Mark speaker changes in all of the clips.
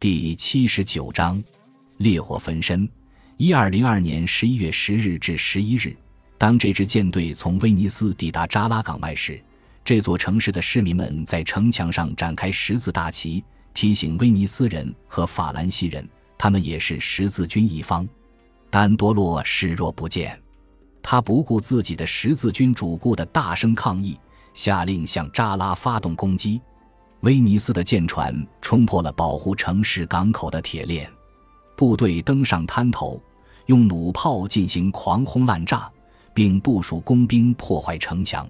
Speaker 1: 第七十九章，烈火焚身。一二零二年十一月十日至十一日，当这支舰队从威尼斯抵达扎拉港外时，这座城市的市民们在城墙上展开十字大旗，提醒威尼斯人和法兰西人，他们也是十字军一方。丹多洛视若不见，他不顾自己的十字军主顾的大声抗议，下令向扎拉发动攻击。威尼斯的舰船冲破了保护城市港口的铁链，部队登上滩头，用弩炮进行狂轰滥炸，并部署工兵破坏城墙。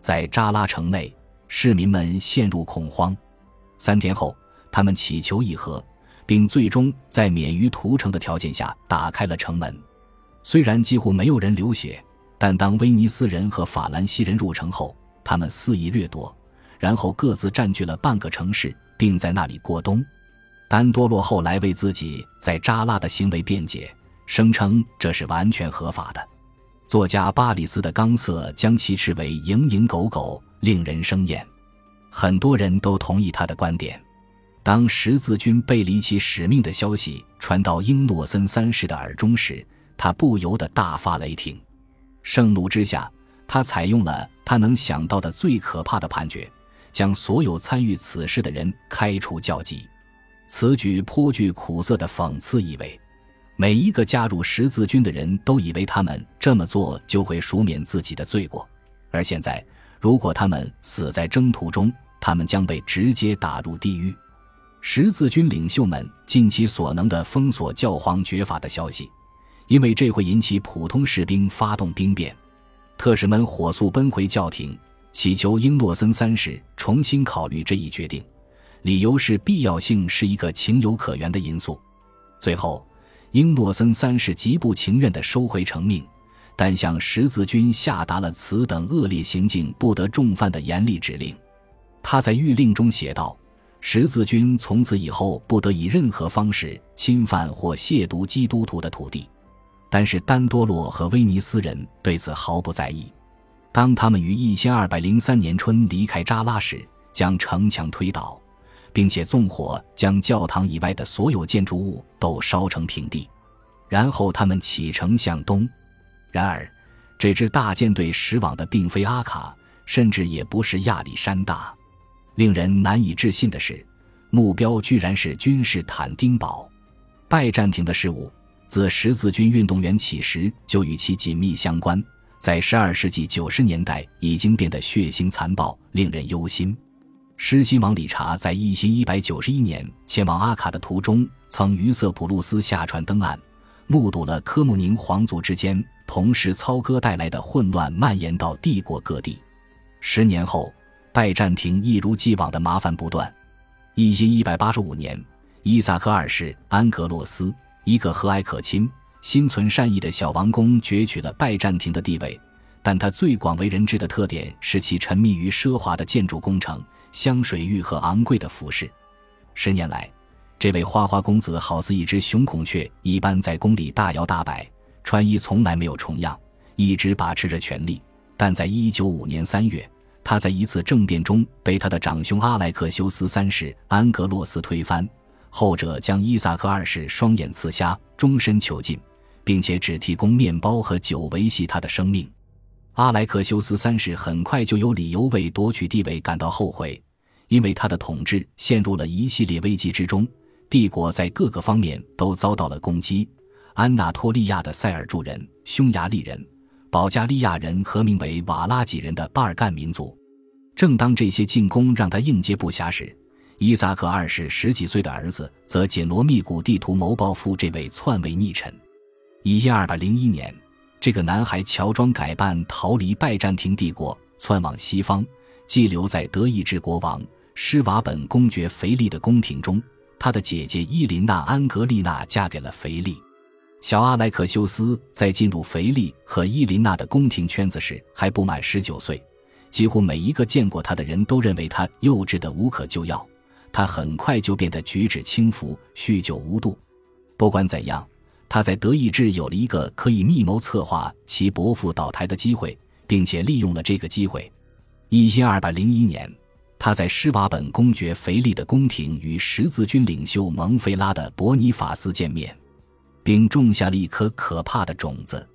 Speaker 1: 在扎拉城内，市民们陷入恐慌。三天后，他们祈求议和，并最终在免于屠城的条件下打开了城门。虽然几乎没有人流血，但当威尼斯人和法兰西人入城后，他们肆意掠夺。然后各自占据了半个城市，并在那里过冬。丹多洛后来为自己在扎拉的行为辩解，声称这是完全合法的。作家巴里斯的冈瑟将其斥为“蝇营狗苟，令人生厌”。很多人都同意他的观点。当十字军背离其使命的消息传到英诺森三世的耳中时，他不由得大发雷霆。盛怒之下，他采用了他能想到的最可怕的判决。将所有参与此事的人开除教籍，此举颇具苦涩的讽刺意味。每一个加入十字军的人都以为他们这么做就会赎免自己的罪过，而现在，如果他们死在征途中，他们将被直接打入地狱。十字军领袖们尽其所能地封锁教皇绝法的消息，因为这会引起普通士兵发动兵变。特使们火速奔回教廷。祈求英诺森三世重新考虑这一决定，理由是必要性是一个情有可原的因素。最后，英诺森三世极不情愿地收回成命，但向十字军下达了此等恶劣行径不得重犯的严厉指令。他在谕令中写道：“十字军从此以后不得以任何方式侵犯或亵渎基督徒的土地。”但是丹多洛和威尼斯人对此毫不在意。当他们于一千二百零三年春离开扎拉时，将城墙推倒，并且纵火将教堂以外的所有建筑物都烧成平地，然后他们启程向东。然而，这支大舰队驶往的并非阿卡，甚至也不是亚历山大。令人难以置信的是，目标居然是君士坦丁堡。拜占庭的事务自十字军运动员起时就与其紧密相关。在十二世纪九十年代，已经变得血腥残暴，令人忧心。狮心王理查在一千一百九十一年前往阿卡的途中，曾于瑟普路斯下船登岸，目睹了科穆宁皇族之间同时操戈带来的混乱蔓延到帝国各地。十年后，拜占庭一如既往的麻烦不断。一千一百八十五年，伊萨克二世安格洛斯，一个和蔼可亲。心存善意的小王公攫取了拜占庭的地位，但他最广为人知的特点是其沉迷于奢华的建筑工程、香水浴和昂贵的服饰。十年来，这位花花公子好似一只雄孔雀一般在宫里大摇大摆，穿衣从来没有重样，一直把持着权力。但在一九五年三月，他在一次政变中被他的长兄阿莱克修斯三世安格洛斯推翻，后者将伊萨克二世双眼刺瞎，终身囚禁。并且只提供面包和酒维系他的生命。阿莱克修斯三世很快就有理由为夺取地位感到后悔，因为他的统治陷入了一系列危机之中，帝国在各个方面都遭到了攻击。安纳托利亚的塞尔柱人、匈牙利人、保加利亚人和名为瓦拉几人的巴尔干民族，正当这些进攻让他应接不暇时，伊萨克二世十几岁的儿子则紧锣密鼓地图谋报复这位篡位逆臣。一千二百零一年，这个男孩乔装改扮逃离拜占庭帝国，窜往西方，寄留在德意志国王施瓦本公爵腓力的宫廷中。他的姐姐伊琳娜·安格丽娜嫁给了腓力。小阿莱克修斯在进入腓力和伊琳娜的宫廷圈子时还不满十九岁，几乎每一个见过他的人都认为他幼稚的无可救药。他很快就变得举止轻浮、酗酒无度。不管怎样。他在德意志有了一个可以密谋策划其伯父倒台的机会，并且利用了这个机会。一千二百零一年，他在施瓦本公爵腓力的宫廷与十字军领袖蒙菲拉的伯尼法斯见面，并种下了一颗可怕的种子。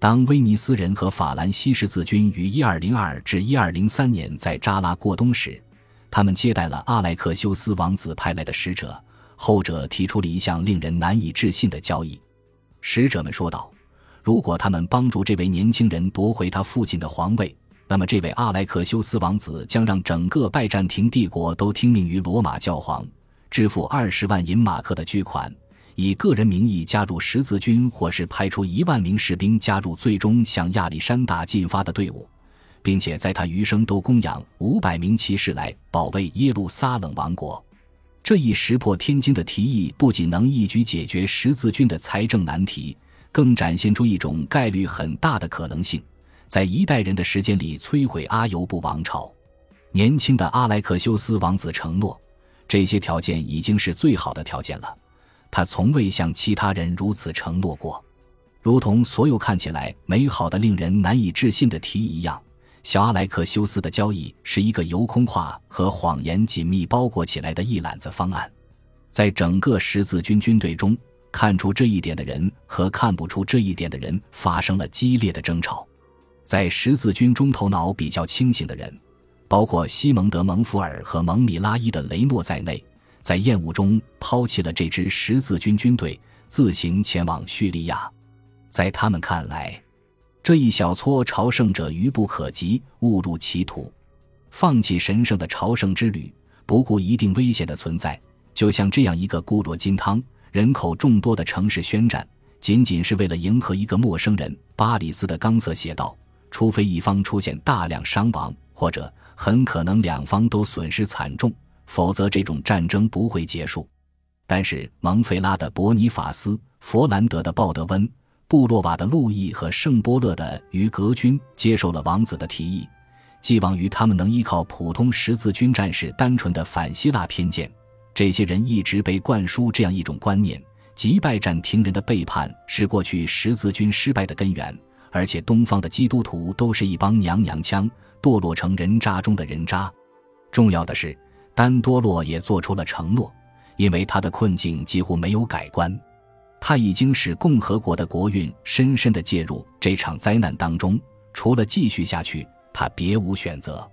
Speaker 1: 当威尼斯人和法兰西十字军于1202至1203年在扎拉过冬时，他们接待了阿莱克修斯王子派来的使者，后者提出了一项令人难以置信的交易。使者们说道：“如果他们帮助这位年轻人夺回他父亲的皇位，”那么，这位阿莱克修斯王子将让整个拜占庭帝国都听命于罗马教皇，支付二十万银马克的巨款，以个人名义加入十字军，或是派出一万名士兵加入最终向亚历山大进发的队伍，并且在他余生都供养五百名骑士来保卫耶路撒冷王国。这一石破天惊的提议不仅能一举解决十字军的财政难题，更展现出一种概率很大的可能性。在一代人的时间里摧毁阿尤布王朝，年轻的阿莱克修斯王子承诺，这些条件已经是最好的条件了。他从未向其他人如此承诺过。如同所有看起来美好的、令人难以置信的提议一样，小阿莱克修斯的交易是一个由空话和谎言紧密包裹起来的一揽子方案。在整个十字军军队中，看出这一点的人和看不出这一点的人发生了激烈的争吵。在十字军中头脑比较清醒的人，包括西蒙德·蒙福尔和蒙米拉伊的雷诺在内，在厌恶中抛弃了这支十字军军队，自行前往叙利亚。在他们看来，这一小撮朝圣者愚不可及，误入歧途，放弃神圣的朝圣之旅，不顾一定危险的存在，就像这样一个固若金汤、人口众多的城市宣战，仅仅是为了迎合一个陌生人。巴里斯的冈瑟写道。除非一方出现大量伤亡，或者很可能两方都损失惨重，否则这种战争不会结束。但是蒙菲拉的伯尼法斯、佛兰德的鲍德温、布洛瓦的路易和圣波勒的于格军接受了王子的提议，寄望于他们能依靠普通十字军战士单纯的反希腊偏见。这些人一直被灌输这样一种观念：即拜占庭人的背叛是过去十字军失败的根源。而且东方的基督徒都是一帮娘娘腔，堕落成人渣中的人渣。重要的是，丹多洛也做出了承诺，因为他的困境几乎没有改观。他已经使共和国的国运深深的介入这场灾难当中，除了继续下去，他别无选择。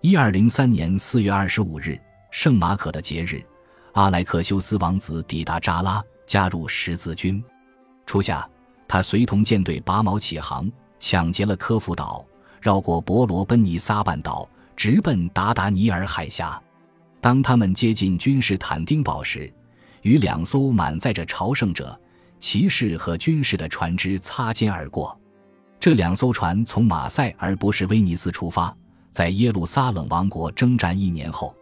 Speaker 1: 一二零三年四月二十五日，圣马可的节日，阿莱克修斯王子抵达扎拉，加入十字军。初夏。他随同舰队拔锚起航，抢劫了科孚岛，绕过伯罗奔尼撒半岛，直奔达达尼尔海峡。当他们接近君士坦丁堡时，与两艘满载着朝圣者、骑士和军士的船只擦肩而过。这两艘船从马赛而不是威尼斯出发，在耶路撒冷王国征战一年后，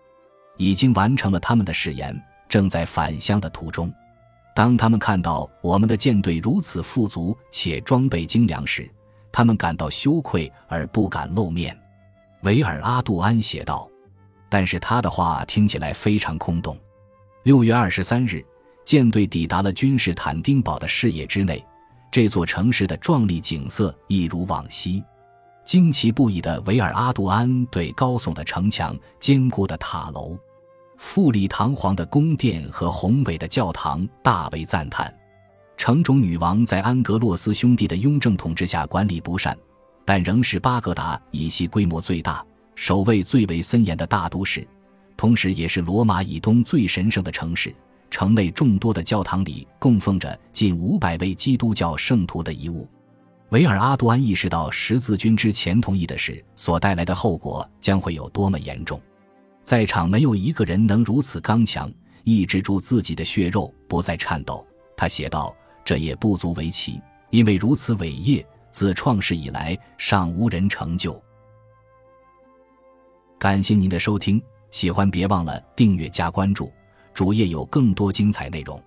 Speaker 1: 已经完成了他们的誓言，正在返乡的途中。当他们看到我们的舰队如此富足且装备精良时，他们感到羞愧而不敢露面。维尔阿杜安写道。但是他的话听起来非常空洞。六月二十三日，舰队抵达了君士坦丁堡的视野之内，这座城市的壮丽景色一如往昔。惊奇不已的维尔阿杜安对高耸的城墙、坚固的塔楼。富丽堂皇的宫殿和宏伟的教堂大为赞叹。城中女王在安格洛斯兄弟的雍正统治下管理不善，但仍是巴格达以西规模最大、守卫最为森严的大都市，同时也是罗马以东最神圣的城市。城内众多的教堂里供奉着近五百位基督教圣徒的遗物。维尔阿杜安意识到十字军之前同意的事所带来的后果将会有多么严重。在场没有一个人能如此刚强，抑制住自己的血肉不再颤抖。他写道：“这也不足为奇，因为如此伟业自创世以来尚无人成就。”感谢您的收听，喜欢别忘了订阅加关注，主页有更多精彩内容。